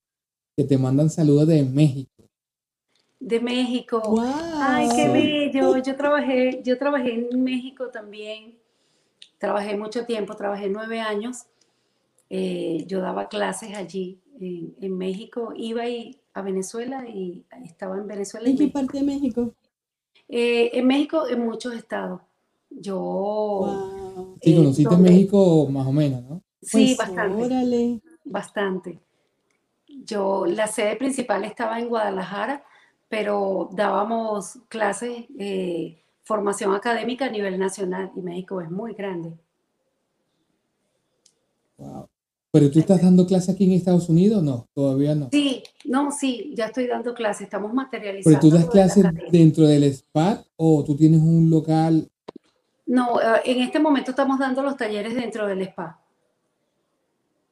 C: que te mandan saludos de México.
D: De México. Ay, qué bello. Yo trabajé, yo trabajé en México también. Trabajé mucho tiempo, trabajé nueve años. Eh, yo daba clases allí en, en México. Iba y a Venezuela y estaba en Venezuela.
B: ¿En qué parte de México?
D: Eh, en México, en muchos estados. Yo.
C: Wow. Sí, conociste México más o menos, ¿no?
D: Sí, pues, bastante. Bastante. Yo, la sede principal estaba en Guadalajara, pero dábamos clases, eh, formación académica a nivel nacional y México es muy grande.
C: Wow. ¿Pero tú estás dando clase aquí en Estados Unidos? No, todavía no.
D: Sí, no, sí, ya estoy dando clases, estamos materializando.
C: ¿Pero tú das clases dentro del SPA o tú tienes un local?
D: No, eh, en este momento estamos dando los talleres dentro del spa.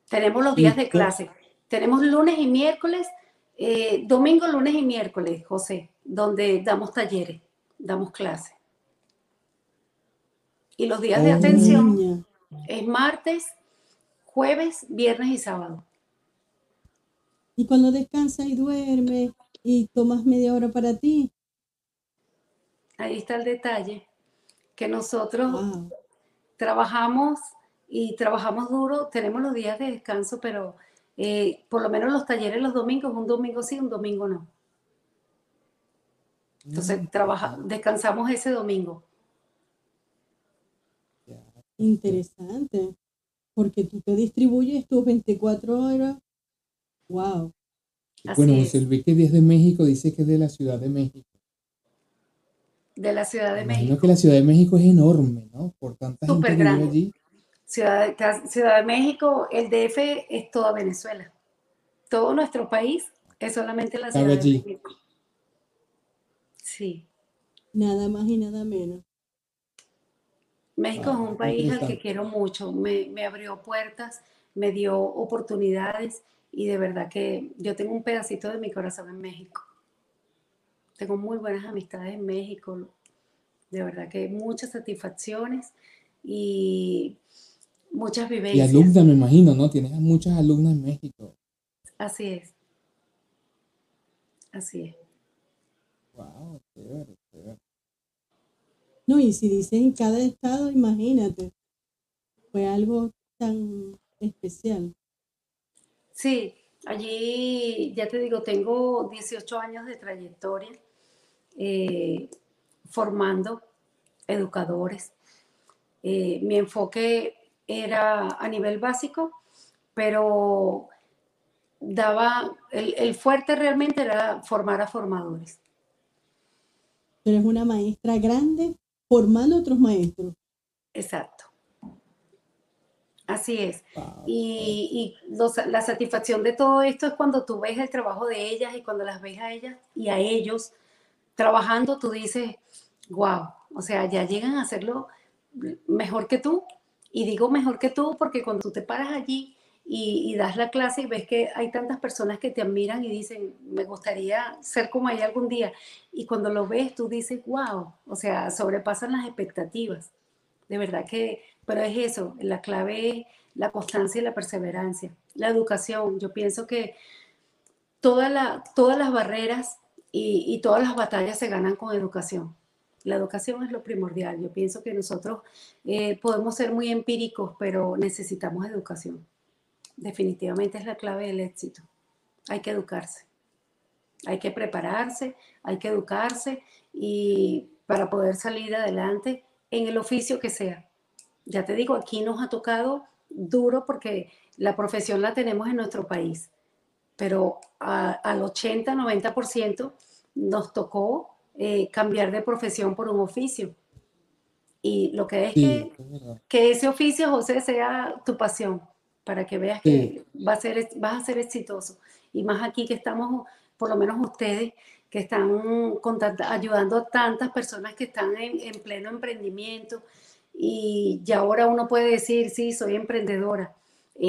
D: Tenemos los días de clase. Tenemos lunes y miércoles, eh, domingo, lunes y miércoles, José, donde damos talleres, damos clases. Y los días de oh, atención es martes, jueves, viernes y sábado.
B: Y cuando descansas y duermes y tomas media hora para ti.
D: Ahí está el detalle, que nosotros
B: Wow.
D: trabajamos y trabajamos duro, tenemos los días de descanso, pero eh, por lo menos los talleres los domingos, un domingo sí, un domingo no. Entonces
C: Mm,
D: trabaja, descansamos ese domingo.
B: Interesante. Porque tú te distribuyes tus 24 horas. Wow.
D: Así
C: Bueno. José Luis, que es de México, dice que es de la Ciudad de México.
D: De la Ciudad de
C: imagino
D: México.
C: que la Ciudad de México es enorme, ¿no? Por tanta gente
D: Súper
C: que vive
D: grande.
C: allí.
D: Ciudad de, ca- Ciudad de México, el DF es toda Venezuela. Todo nuestro país es solamente la Ciudad de. México. Sí.
B: Nada más y nada menos.
D: México es
C: Wow,
D: un
C: qué
D: país al que quiero mucho, me, me abrió puertas, me dio oportunidades y de verdad que yo tengo un pedacito de mi corazón en México. Tengo muy buenas amistades en México, de verdad que muchas satisfacciones y muchas
C: Y
D: vivencias.
C: alumna, me imagino, ¿no? Tienes a muchas alumnas en México.
D: Así es, así es.
C: Wow, chévere, chévere.
B: No, y si dicen cada estado, imagínate. Fue algo tan especial.
D: Sí, allí ya te digo, tengo 18 años de trayectoria eh, formando educadores. Eh, mi enfoque era a nivel básico, pero daba, el, el fuerte realmente era formar a formadores.
B: Eres una maestra grande formando otros maestros.
D: Exacto. Así es.
C: Wow,
D: Y, y los- la satisfacción de todo esto es cuando tú ves el trabajo de ellas y cuando las ves a ellas y a ellos trabajando, tú dices, wow, o sea, ya llegan a hacerlo mejor que tú. Y digo mejor que tú porque cuando tú te paras allí y, das la clase y ves que hay tantas personas que te admiran y dicen, me gustaría ser como ella algún día. Y cuando lo ves, tú dices, wow, o sea, sobrepasan las expectativas. De verdad que, pero es eso, la clave es la constancia y la perseverancia. La educación, yo pienso que toda la, todas las barreras y todas las batallas se ganan con educación. La educación es lo primordial. Yo pienso que nosotros eh, podemos ser muy empíricos, pero necesitamos educación. Definitivamente es la clave del éxito. Hay que educarse. Hay que prepararse, hay que educarse y para poder salir adelante en el oficio que sea. Ya te digo, aquí nos ha tocado duro porque la profesión la tenemos en nuestro país, pero al 80-90% nos tocó eh, cambiar de profesión por un oficio. Y lo que es
C: Sí,
D: que,
C: es verdad.
D: que ese oficio, José, sea tu pasión, para que veas
C: Sí.
D: que va a ser, vas a ser exitoso. Y más aquí que estamos, por lo menos ustedes, que están con tanta- ayudando a tantas personas que están en, en pleno emprendimiento. Y ya ahora uno puede decir, sí, soy emprendedora,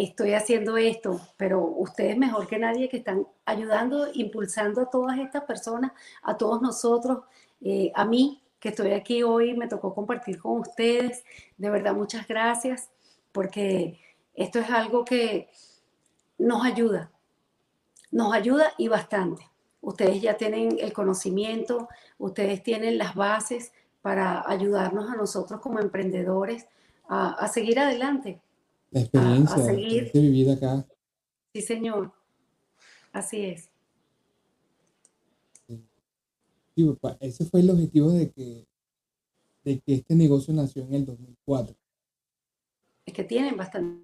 D: estoy haciendo esto, pero ustedes mejor que nadie que están ayudando, impulsando a todas estas personas, a todos nosotros, eh, a mí que estoy aquí hoy, me tocó compartir con ustedes. De verdad, muchas gracias, porque esto es algo que nos ayuda, nos ayuda y bastante. Ustedes ya tienen el conocimiento, ustedes tienen las bases para ayudarnos a nosotros como emprendedores a, a seguir adelante.
C: La experiencia,
D: seguir.
C: experiencia vivida acá.
D: Sí, señor. Así es.
C: Sí, papá, ese fue el objetivo de que, de que este negocio nació en el 2004.
D: Es que tienen bastante.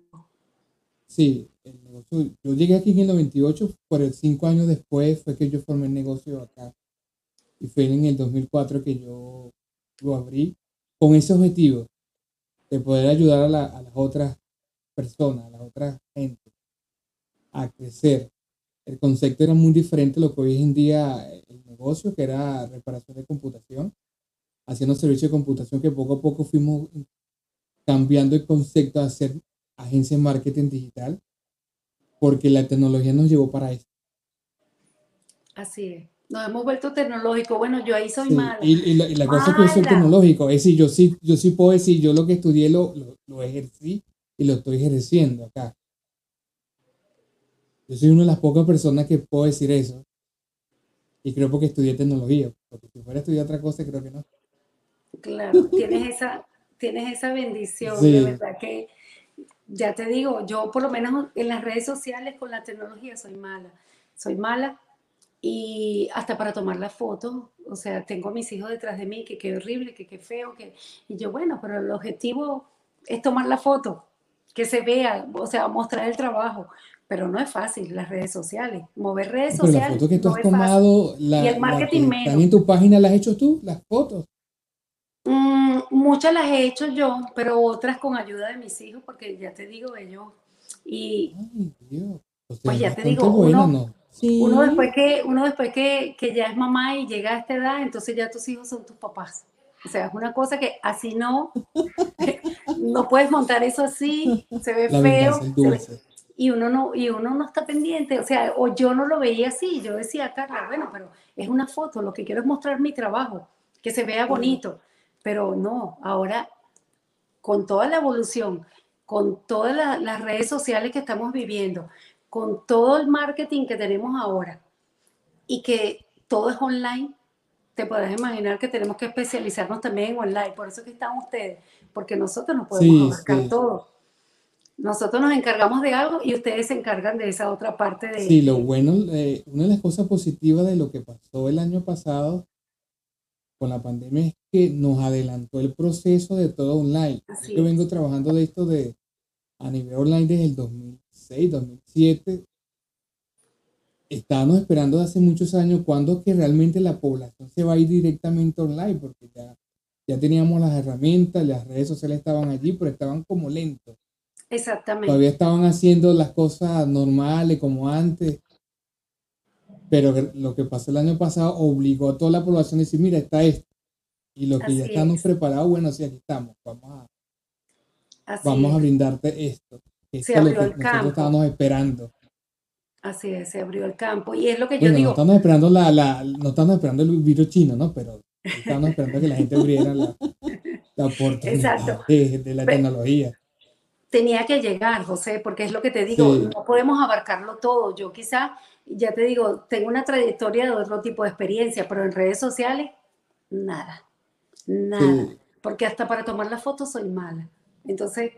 C: Sí, el negocio, yo llegué aquí en el 98, pero cinco años después fue que yo formé el negocio acá. Y fue en el 2004 que yo lo abrí con ese objetivo de poder ayudar a, la- a las otras personas, a las otras gente a crecer. El concepto era muy diferente a lo que hoy en día eh, el negocio, que era reparación de computación, haciendo servicio de computación que poco a poco fuimos cambiando el concepto a hacer agencia de marketing digital, porque la tecnología nos llevó para eso.
D: Así es. Nos hemos vuelto tecnológicos. Bueno, yo ahí soy
C: Sí,
D: mala.
C: Y, y la, y la cosa es que yo soy tecnológico, es decir, yo sí, yo sí puedo decir, yo lo que estudié lo, lo, lo ejercí y lo estoy ejerciendo acá. Yo soy una de las pocas personas que puedo decir eso. Y creo porque estudié tecnología. Porque si fuera a estudiar otra cosa, creo que no.
D: Claro, tienes esa, tienes esa bendición, de verdad que ya te digo, yo por lo menos en las redes sociales con la tecnología soy mala. Soy mala y hasta para tomar la foto, o sea, tengo a mis hijos detrás de mí, que qué horrible, que qué feo, que... Y yo, bueno, pero el objetivo es tomar la foto, que se vea, o sea, mostrar el trabajo, pero no es fácil las redes sociales, mover redes sociales.
C: Pero la foto que tú has tomado, la,
D: y el marketing
C: la en tu página, ¿las has hecho tú, las fotos?
D: Mm, muchas las he hecho yo, pero otras con ayuda de mis hijos, porque ya te digo, ellos... Y
C: Ay, Dios.
D: pues ya te digo,
C: buena,
D: uno,
C: ¿no?
D: Uno después, que, uno después que, que, ya es mamá y llega a esta edad, entonces ya tus hijos son tus papás. O sea, es una cosa que así no, no puedes montar eso así, se ve
C: La
D: feo. se ve- y uno no y uno no está pendiente, o sea, o yo no lo veía así, yo decía, Carla, bueno, pero es una foto, lo que quiero es mostrar mi trabajo, que se vea bonito, pero no, ahora con toda la evolución, con todas la- las redes sociales que estamos viviendo, con todo el marketing que tenemos ahora y que todo es online, te podrás imaginar que tenemos que especializarnos también en online, por eso que están ustedes, porque nosotros no podemos
C: Sí,
D: abarcar
C: sí.
D: todo. Nosotros nos encargamos de algo y ustedes se encargan de esa otra parte de...
C: Sí, lo bueno, eh, una de las cosas positivas de lo que pasó el año pasado con la pandemia es que nos adelantó el proceso de todo online.
D: Así
C: Yo
D: es.
C: vengo trabajando de esto de a nivel online desde el 2006, 2007. Estábamos esperando hace muchos años cuándo es que realmente la población se va a ir directamente online, porque ya, ya teníamos las herramientas, las redes sociales estaban allí, pero estaban como lentos.
D: Exactamente.
C: Todavía estaban haciendo las cosas normales como antes. Pero lo que pasó el año pasado obligó a toda la población a decir, mira, está esto. Y lo que ya estamos
D: es.
C: preparados, bueno, sí, aquí estamos. Vamos a,
D: Así
C: vamos a brindarte esto. Esto
D: Se
C: es lo que
D: el
C: nosotros
D: campo.
C: estábamos esperando.
D: Así es, se abrió el campo. Y es lo que yo
C: Bueno, no
D: digo,
C: estamos esperando la, la, no estamos esperando el virus chino, ¿no? Pero estamos esperando que la gente abriera la, la oportunidad de, de la tecnología.
D: tenía que llegar, José, porque es lo que te digo,
C: Sí.
D: no podemos abarcarlo todo. Yo quizá, ya te digo, tengo una trayectoria de otro tipo de experiencia, pero en redes sociales, nada, nada.
C: Sí.
D: Porque hasta para tomar la foto soy mala. Entonces,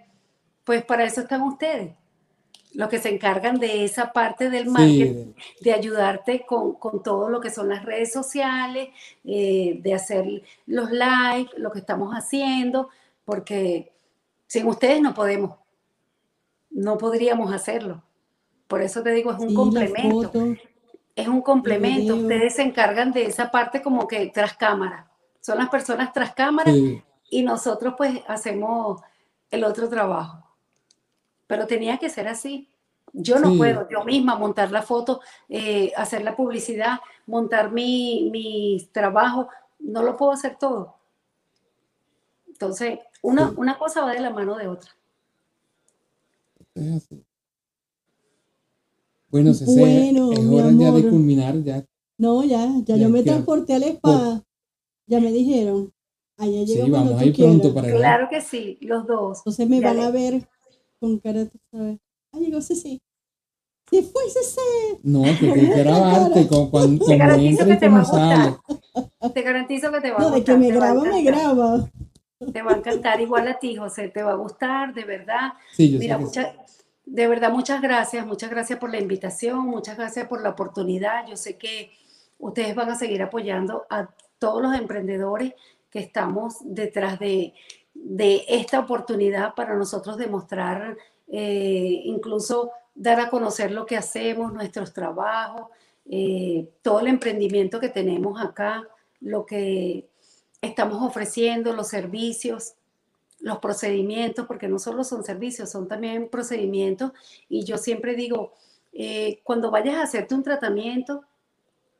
D: pues para eso están ustedes, los que se encargan de esa parte del
C: Sí,
D: marketing, de ayudarte con, con todo lo que son las redes sociales, eh, de hacer los live, lo que estamos haciendo, porque sin ustedes no podemos, no podríamos hacerlo. Por eso te digo, es un
B: Sí,
D: complemento, es un complemento. Ustedes se encargan de esa parte como que tras cámara. Son las personas tras cámara
C: sí.
D: y nosotros pues hacemos el otro trabajo. Pero tenía que ser así. Yo no
C: Sí.
D: puedo yo misma montar la foto, eh, hacer la publicidad, montar mi, mis trabajos, no lo puedo hacer todo. Entonces, una,
C: Sí.
D: una cosa va de la mano de otra.
C: Bueno, Cece,
B: Bueno,
C: es
B: mi
C: hora ya de culminar, ya
B: No, ya, ya
C: Ya
B: yo me transporté al spa. Ya me dijeron. Allá
C: Sí, vamos a ir pronto para allá.
D: Claro que sí, los dos.
B: Entonces me
D: Ya
B: van
D: le-
B: a ver con cara, tú sabes. Ah, llegó Ceci. Se fue Ceci.
C: No, que que grabarte con, con,
D: Te garantizo que te va a gustar. Te garantizo que te va a
B: No, de
D: gustar.
B: que me
D: te
B: graba, me graba.
D: Te va a encantar igual a ti, José. Te va a gustar, de verdad.
C: Sí, yo
D: Mira,
C: sé
D: mucha- de verdad, muchas gracias, muchas gracias por la invitación, muchas gracias por la oportunidad. Yo sé que ustedes van a seguir apoyando a todos los emprendedores que estamos detrás de, de esta oportunidad para nosotros demostrar, eh, incluso dar a conocer lo que hacemos, nuestros trabajos, eh, todo el emprendimiento que tenemos acá, lo que estamos ofreciendo, los servicios los procedimientos, porque no solo son servicios, son también procedimientos. Y yo siempre digo, eh, cuando vayas a hacerte un tratamiento,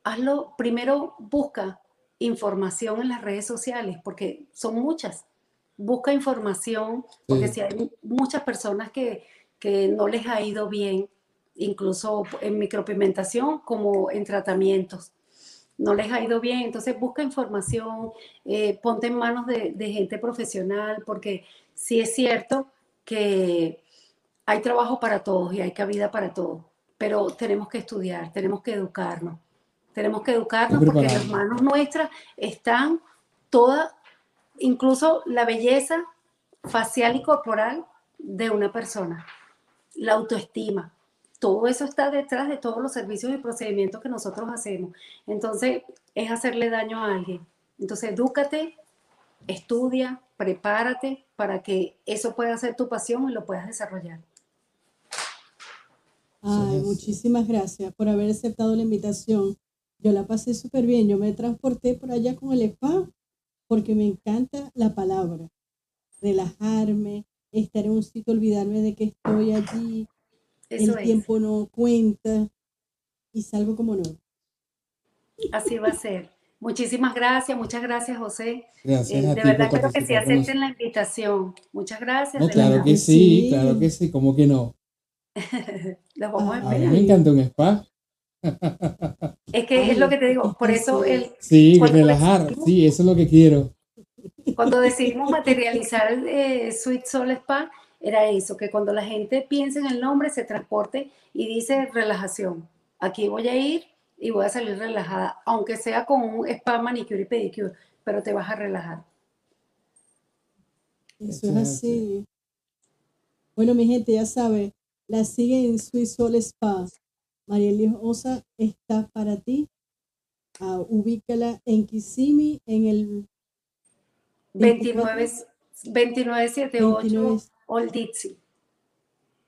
D: hazlo, primero busca información en las redes sociales, porque son muchas. Busca información, porque
C: Sí.
D: si hay muchas personas que, que no les ha ido bien, incluso en micropigmentación como en tratamientos no les ha ido bien, entonces busca información, eh, ponte en manos de, de gente profesional, porque sí es cierto que hay trabajo para todos y hay cabida para todos, pero tenemos que estudiar, tenemos que educarnos. Tenemos que educarnos porque en las manos nuestras están toda, incluso la belleza facial y corporal de una persona, la autoestima. Todo eso está detrás de todos los servicios y procedimientos que nosotros hacemos. Entonces, es hacerle daño a alguien. Entonces, edúcate, estudia, prepárate para que eso pueda ser tu pasión y lo puedas desarrollar.
B: Ay, muchísimas gracias por haber aceptado la invitación. Yo la pasé súper bien. Yo me transporté por allá con el spa porque me encanta la palabra. Relajarme, estar en un sitio, olvidarme de que estoy allí. el tiempo no cuenta y salgo como no.
D: Así va a ser. Muchísimas gracias, muchas gracias, José. Gracias. Eh, de verdad creo que sí acepten la invitación. Muchas gracias.
C: claro que sí, claro que sí, ¿cómo que no?
D: Los vamos a,
C: esperar. a mí me encanta un spa.
D: es que es lo que te digo, por eso el...
C: Sí, relajar, sí, eso es lo que quiero.
D: Cuando decidimos materializar eh, Sweet Soul Spa, era eso, que cuando la gente piensa en el nombre, se transporte y dice relajación. Aquí voy a ir y voy a salir relajada, aunque sea con un spa, manicure y pedicure, pero te vas a relajar.
B: Eso es así. Bueno, mi gente, ya sabe, la sigue en Swiss Soul Spa. María Osa está para ti. Uh, ubícala en Kissimmee, en el
D: 29, 2978 Old Dixie.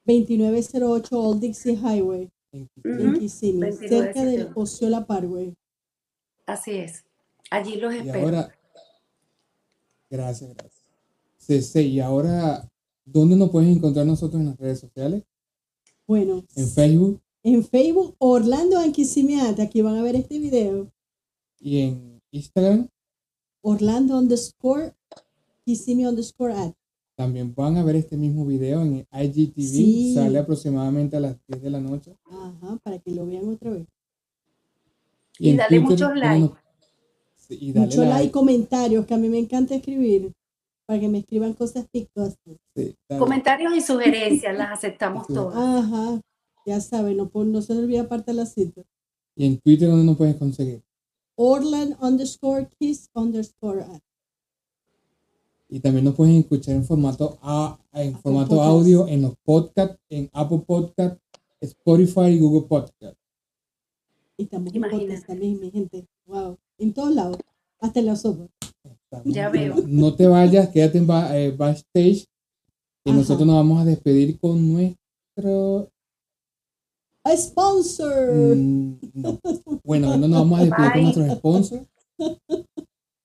B: 2908 Old Dixie Highway en Kissimmee, cerca del Osceola Parkway.
D: Así es. Allí los espero.
C: ahora, gracias, gracias. Sí, sí, y ahora, ¿dónde nos pueden encontrar nosotros en las redes sociales?
B: Bueno.
C: En Facebook.
B: En Facebook, Orlando Anquisimiate. Aquí van a ver este video.
C: Y en Instagram.
B: Orlando underscore Kissimmee underscore at.
C: También van a ver este mismo video en IGTV. Sale aproximadamente a las 10 de la noche.
B: Ajá, para que lo vean otra vez.
D: Y, dale muchos likes.
B: y dale Mucho like. comentarios, que a mí me encanta escribir. Para que me escriban cosas picosas.
D: comentarios y sugerencias, las aceptamos todas.
B: Ajá, ya saben, no, no se olvide aparte la cita.
C: ¿Y en Twitter dónde nos puedes conseguir?
B: Orland underscore kiss underscore
C: y también nos pueden escuchar en formato, a, en formato audio en los podcasts, en Apple Podcast, Spotify y Google Podcast.
B: Y estamos en podcast también, mi gente. Wow. En todos lados, hasta en la sopa.
D: Ya veo.
C: No te vayas, quédate en eh, backstage y nosotros nos vamos a despedir con nuestro
B: sponsor.
C: Mm, bueno, no nos vamos a despedir con nuestros sponsors.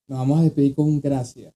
C: Nos vamos a despedir con gracias.